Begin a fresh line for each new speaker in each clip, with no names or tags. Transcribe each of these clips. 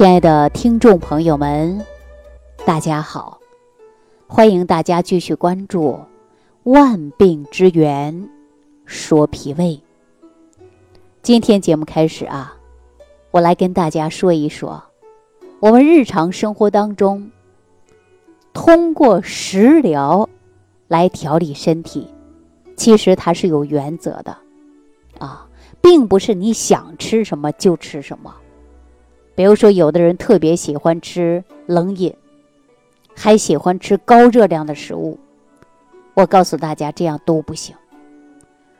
亲爱的听众朋友们，大家好！欢迎大家继续关注《万病之源说脾胃》。今天节目开始啊，我来跟大家说一说，我们日常生活当中通过食疗来调理身体，其实它是有原则的啊，并不是你想吃什么就吃什么。比如说，有的人特别喜欢吃冷饮，还喜欢吃高热量的食物。我告诉大家，这样都不行。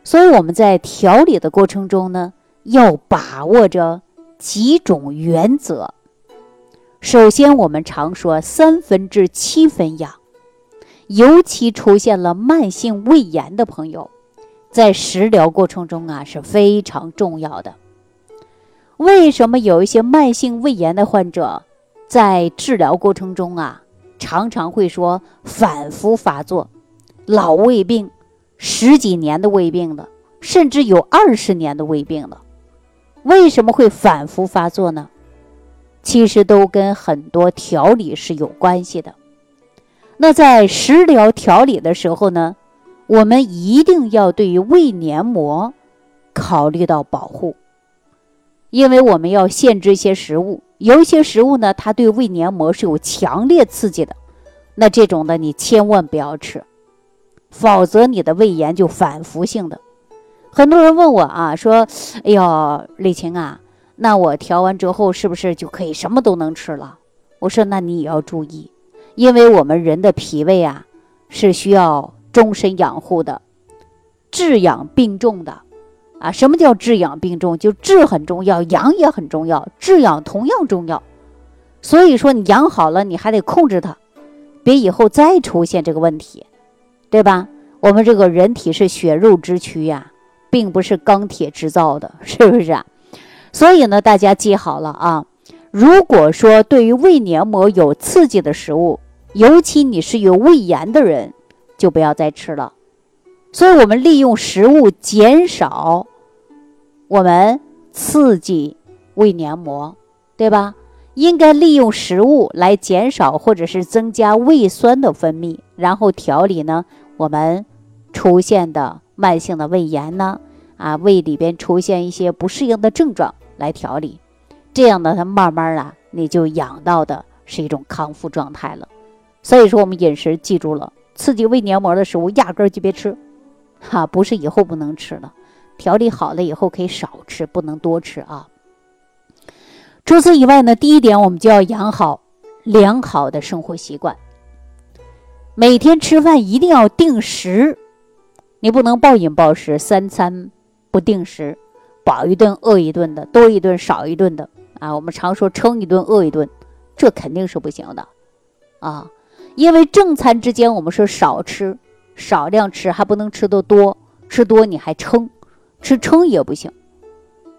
所以我们在调理的过程中呢，要把握着几种原则。首先，我们常说三分治七分养，尤其出现了慢性胃炎的朋友，在食疗过程中啊是非常重要的。为什么有一些慢性胃炎的患者在治疗过程中啊，常常会说反复发作，老胃病，十几年的胃病了，甚至有二十年的胃病了？为什么会反复发作呢？其实都跟很多调理是有关系的。那在食疗调理的时候呢，我们一定要对于胃黏膜考虑到保护。因为我们要限制一些食物，有一些食物呢，它对胃黏膜是有强烈刺激的，那这种的你千万不要吃，否则你的胃炎就反复性的。很多人问我啊，说：“哎呦，李晴啊，那我调完之后是不是就可以什么都能吃了？”我说：“那你也要注意，因为我们人的脾胃啊是需要终身养护的，治养并重的。”啊，什么叫治养并重？就治很重要，养也很重要，治养同样重要。所以说，你养好了，你还得控制它，别以后再出现这个问题，对吧？我们这个人体是血肉之躯呀，并不是钢铁制造的，是不是啊？所以呢，大家记好了啊。如果说对于胃黏膜有刺激的食物，尤其你是有胃炎的人，就不要再吃了。所以我们利用食物减少。我们刺激胃黏膜，对吧？应该利用食物来减少或者是增加胃酸的分泌，然后调理呢我们出现的慢性的胃炎呢，啊，胃里边出现一些不适应的症状来调理，这样呢，它慢慢啊，你就养到的是一种康复状态了。所以说，我们饮食记住了，刺激胃黏膜的食物压根儿就别吃，哈，不是以后不能吃了。调理好了以后可以少吃，不能多吃啊。除此以外呢，第一点我们就要养好良好的生活习惯。每天吃饭一定要定时，你不能暴饮暴食，三餐不定时，饱一顿饿一顿的，多一顿少一顿的啊。我们常说撑一顿饿一顿，这肯定是不行的啊。因为正餐之间我们说少吃，少量吃还不能吃的多，吃多你还撑。吃撑也不行，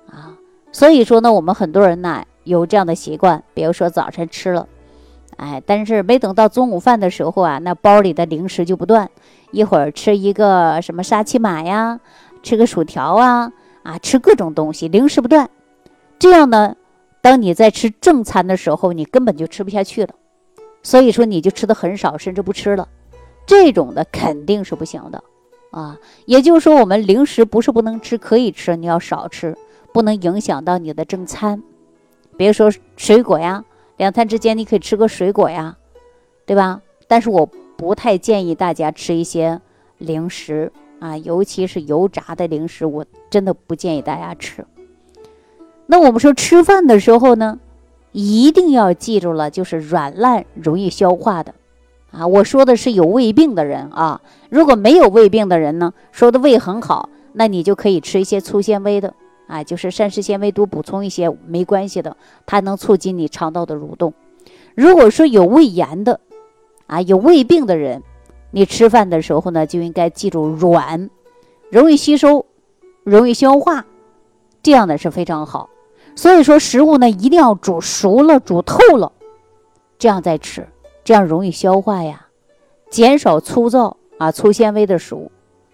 啊，所以说呢，我们很多人呢有这样的习惯，比如说早晨吃了，哎，但是没等到中午饭的时候啊，那包里的零食就不断，一会儿吃一个什么沙琪玛呀，吃个薯条啊，啊，吃各种东西，零食不断，这样呢，当你在吃正餐的时候，你根本就吃不下去了，所以说你就吃的很少，甚至不吃了，这种的肯定是不行的。啊，也就是说，我们零食不是不能吃，可以吃，你要少吃，不能影响到你的正餐。比如说水果呀，两餐之间你可以吃个水果呀，对吧？但是我不太建议大家吃一些零食啊，尤其是油炸的零食，我真的不建议大家吃。那我们说吃饭的时候呢，一定要记住了，就是软烂容易消化的。啊，我说的是有胃病的人啊，如果没有胃病的人呢，说的胃很好，那你就可以吃一些粗纤维的，啊，就是膳食纤维多补充一些没关系的，它能促进你肠道的蠕动。如果说有胃炎的，啊，有胃病的人，你吃饭的时候呢，就应该记住软，容易吸收，容易消化，这样的是非常好。所以说食物呢，一定要煮熟了、煮透了，这样再吃。这样容易消化呀，减少粗糙啊粗纤维的食物，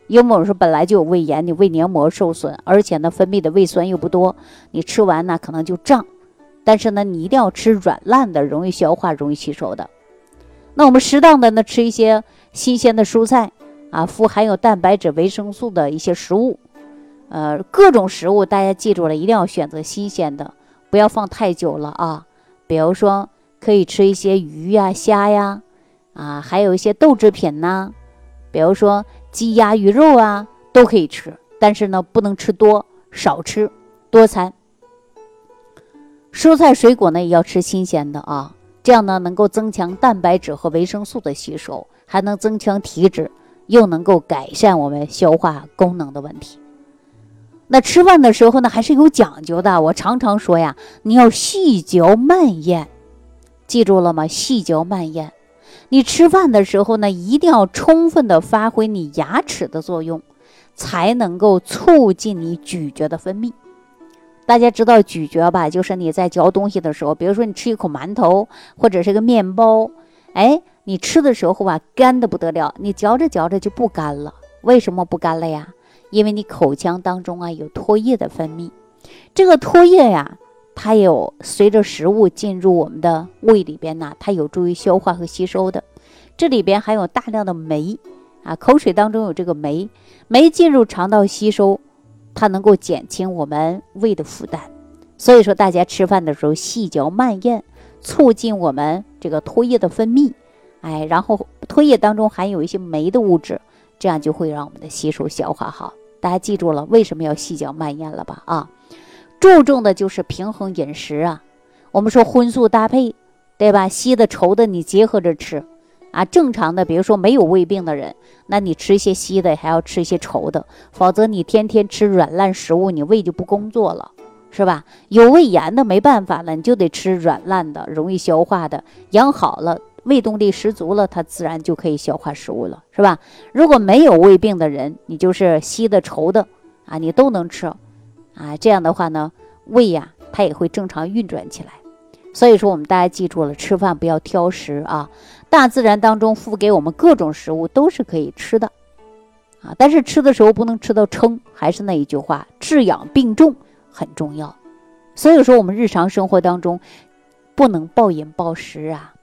因为我们说本来就有胃炎，你胃黏膜受损，而且呢分泌的胃酸又不多，你吃完呢可能就胀，但是呢，你一定要吃软烂的，容易消化、容易吸收的。那我们适当的呢，吃一些新鲜的蔬菜啊，富含有蛋白质、维生素的一些食物。呃，各种食物大家记住了，一定要选择新鲜的，不要放太久了啊。比如说，可以吃一些鱼呀、虾呀，啊，还有一些豆制品呐，比如说鸡鸭鱼肉啊，都可以吃。但是呢，不能吃多，少吃，多餐。蔬菜水果呢，也要吃新鲜的啊，这样呢，能够增强蛋白质和维生素的吸收，还能增强体质，又能够改善我们消化功能的问题。那吃饭的时候呢，还是有讲究的。我常常说呀，你要细嚼慢咽，记住了吗？细嚼慢咽。你吃饭的时候呢，一定要充分的发挥你牙齿的作用，才能够促进你咀嚼的分泌。大家知道咀嚼吧？就是你在嚼东西的时候，比如说你吃一口馒头或者是个面包，哎，你吃的时候吧，干的不得了，你嚼着嚼着就不干了。为什么不干了呀？因为你口腔当中啊有唾液的分泌，这个唾液呀，它有随着食物进入我们的胃里边呢，它有助于消化和吸收的。这里边含有大量的酶啊，口水当中有这个酶，酶进入肠道吸收，它能够减轻我们胃的负担。所以说，大家吃饭的时候细嚼慢咽，促进我们这个唾液的分泌。哎，然后唾液当中含有一些酶的物质。这样就会让我们的吸收消化好。大家记住了，为什么要细嚼慢咽了吧？啊，注重的就是平衡饮食啊。我们说荤素搭配，对吧？稀的稠的你结合着吃啊。正常的，比如说没有胃病的人，那你吃一些稀的，还要吃一些稠的，否则你天天吃软烂食物，你胃就不工作了，是吧？有胃炎的没办法了，你就得吃软烂的，容易消化的，养好了。胃动力十足了，它自然就可以消化食物了，是吧？如果没有胃病的人，你就是稀的、稠的啊，你都能吃，啊，这样的话呢，胃呀，它也会正常运转起来。所以说，我们大家记住了，吃饭不要挑食啊。大自然当中付给我们各种食物都是可以吃的，啊，但是吃的时候不能吃到撑。还是那一句话，治养病重很重要。所以说，我们日常生活当中不能暴饮暴食啊。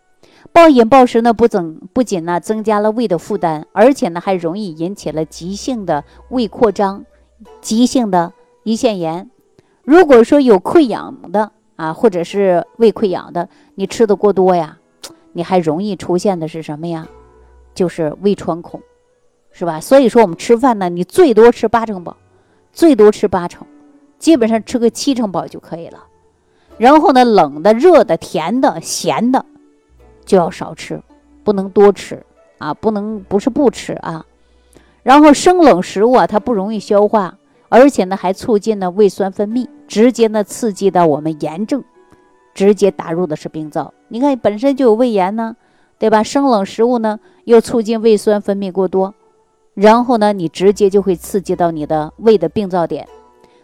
暴饮暴食呢，不增不仅呢增加了胃的负担，而且呢还容易引起了急性的胃扩张、急性的胰腺炎。如果说有溃疡的啊，或者是胃溃疡的，你吃的过多呀，你还容易出现的是什么呀？就是胃穿孔，是吧？所以说我们吃饭呢，你最多吃八成饱，最多吃八成，基本上吃个七成饱就可以了。然后呢，冷的、热的、甜的、咸的。就要少吃，不能多吃啊！不能不是不吃啊。然后生冷食物啊，它不容易消化，而且呢还促进了胃酸分泌，直接呢刺激到我们炎症，直接打入的是病灶。你看本身就有胃炎呢，对吧？生冷食物呢又促进胃酸分泌过多，然后呢你直接就会刺激到你的胃的病灶点。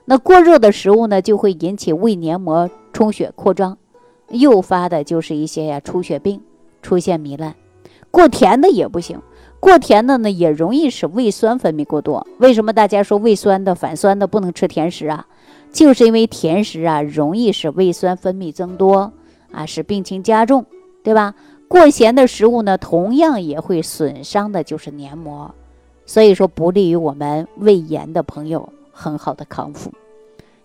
那过热的食物呢就会引起胃黏膜充血扩张，诱发的就是一些呀出血病。出现糜烂，过甜的也不行，过甜的呢也容易使胃酸分泌过多。为什么大家说胃酸的、反酸的不能吃甜食啊？就是因为甜食啊容易使胃酸分泌增多啊，使病情加重，对吧？过咸的食物呢，同样也会损伤的就是黏膜，所以说不利于我们胃炎的朋友很好的康复。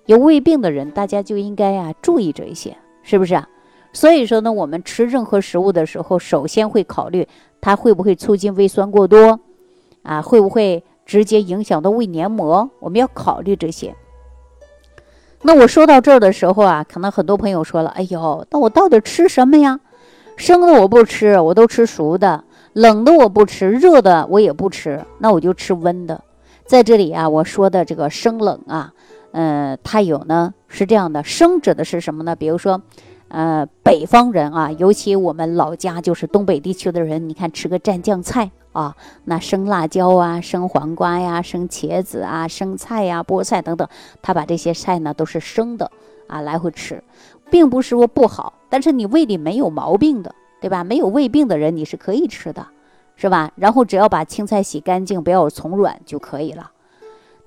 有胃病的人，大家就应该啊注意这一些，是不是啊？所以说呢，我们吃任何食物的时候，首先会考虑它会不会促进胃酸过多，啊，会不会直接影响到胃黏膜？我们要考虑这些。那我说到这儿的时候啊，可能很多朋友说了：“哎呦，那我到底吃什么呀？生的我不吃，我都吃熟的；冷的我不吃，热的我也不吃，那我就吃温的。”在这里啊，我说的这个生冷啊，嗯，它有呢是这样的，生指的是什么呢？比如说。呃，北方人啊，尤其我们老家就是东北地区的人，你看吃个蘸酱菜啊，那生辣椒啊，生黄瓜呀，生茄子啊，生菜呀，菠菜等等，他把这些菜呢都是生的啊来回吃，并不是说不好，但是你胃里没有毛病的，对吧？没有胃病的人你是可以吃的，是吧？然后只要把青菜洗干净，不要有虫卵就可以了。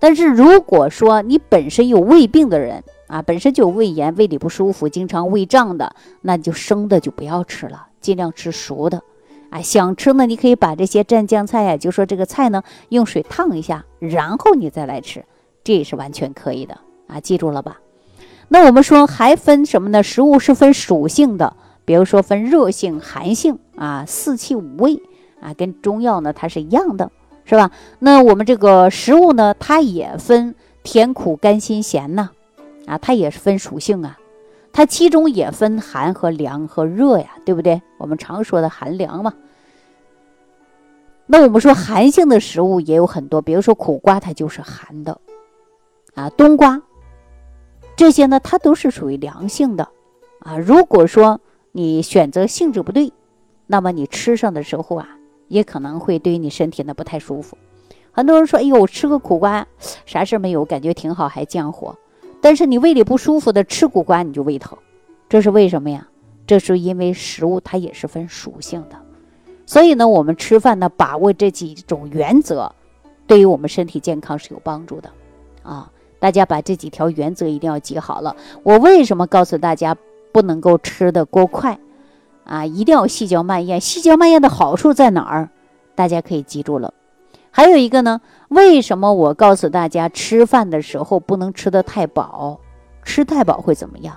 但是如果说你本身有胃病的人，啊，本身就有胃炎、胃里不舒服、经常胃胀的，那你就生的就不要吃了，尽量吃熟的。啊，想吃呢，你可以把这些蘸酱菜呀，就说这个菜呢，用水烫一下，然后你再来吃，这也是完全可以的啊，记住了吧？那我们说还分什么呢？食物是分属性的，比如说分热性、寒性啊，四气五味啊，跟中药呢它是一样的，是吧？那我们这个食物呢，它也分甜、苦、甘、辛、咸呐。啊它也是分属性啊，它其中也分寒和凉和热呀，对不对？我们常说的寒凉嘛。那我们说寒性的食物也有很多，比如说苦瓜，它就是寒的啊，冬瓜这些呢，它都是属于凉性的啊。如果说你选择性质不对，那么你吃上的时候啊，也可能会对你身体呢不太舒服。很多人说，哎呦，吃个苦瓜啥事没有，感觉挺好，还降火。但是你胃里不舒服的吃苦瓜你就胃疼，这是为什么呀？这是因为食物它也是分属性的，所以呢，我们吃饭呢把握这几种原则，对于我们身体健康是有帮助的，啊，大家把这几条原则一定要记好了。我为什么告诉大家不能够吃的过快，啊，一定要细嚼慢咽。细嚼慢咽的好处在哪儿？大家可以记住了。还有一个呢，为什么我告诉大家吃饭的时候不能吃得太饱？吃太饱会怎么样？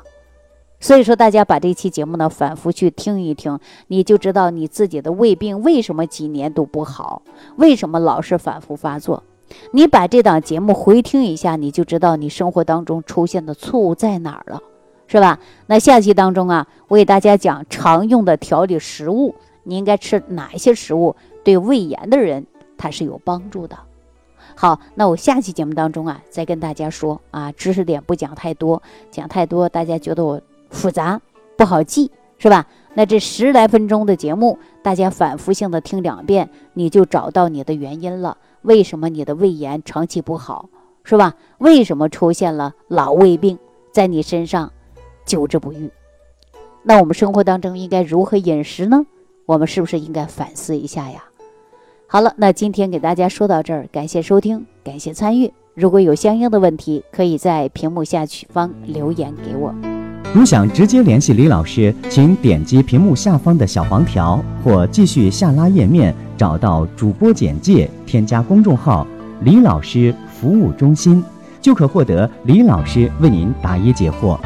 所以说，大家把这期节目呢反复去听一听，你就知道你自己的胃病为什么几年都不好，为什么老是反复发作。你把这档节目回听一下，你就知道你生活当中出现的错误在哪儿了，是吧？那下期当中啊，我给大家讲常用的调理食物，你应该吃哪一些食物？对胃炎的人。它是有帮助的。好，那我下期节目当中啊，再跟大家说啊，知识点不讲太多，讲太多大家觉得我复杂不好记，是吧？那这十来分钟的节目，大家反复性的听两遍，你就找到你的原因了。为什么你的胃炎长期不好，是吧？为什么出现了老胃病在你身上久治不愈？那我们生活当中应该如何饮食呢？我们是不是应该反思一下呀？好了，那今天给大家说到这儿，感谢收听，感谢参与。如果有相应的问题，可以在屏幕下方留言给我。
如想直接联系李老师，请点击屏幕下方的小黄条，或继续下拉页面找到主播简介，添加公众号“李老师服务中心”，就可获得李老师为您答疑解惑。